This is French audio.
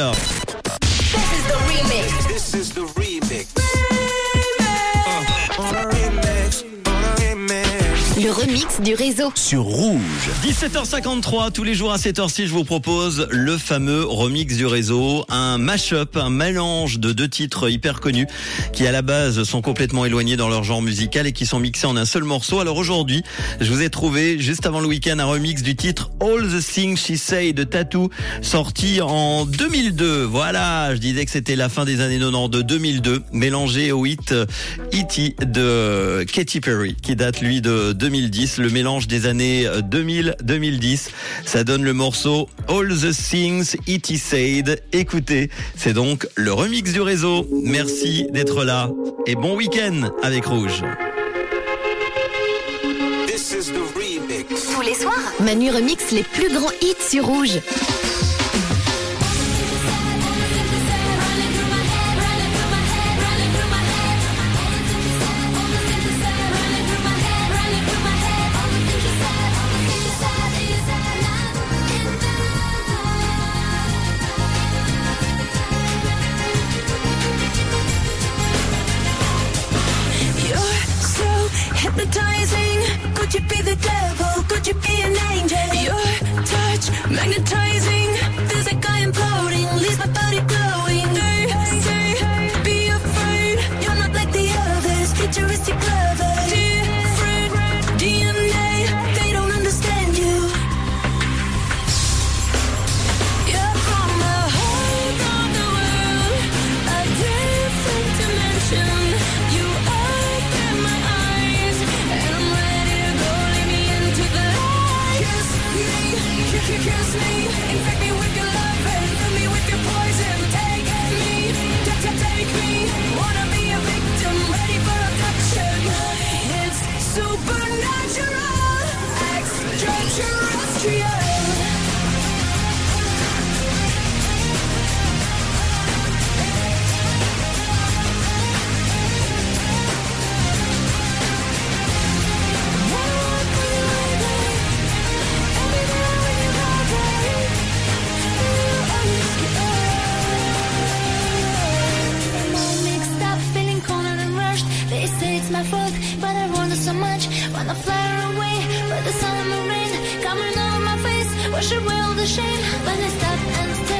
No. Le remix du réseau. Sur Rouge. 17h53, tous les jours à cette heure-ci, je vous propose le fameux remix du réseau, un mash-up, un mélange de deux titres hyper connus qui à la base sont complètement éloignés dans leur genre musical et qui sont mixés en un seul morceau. Alors aujourd'hui, je vous ai trouvé juste avant le week-end un remix du titre All the Things She Say de Tattoo, sorti en 2002. Voilà, je disais que c'était la fin des années 90 de 2002, mélangé au hit E.T. de Katy Perry, qui date lui de 2010, le mélange des années 2000-2010. Ça donne le morceau All the Things E.T. Said. Écoutez, c'est donc le remix du réseau. Merci d'être là et bon week-end avec Rouge. This is the remix. Tous les soirs, Manu remix les plus grands hits sur Rouge. Hypnotizing. Could you be the devil? Could you be an angel? Your touch magnetizing. My fault, but I wonder so much. Wanna fly away, but the the rain coming over my face. Wash away all the shame. When I stop and stare,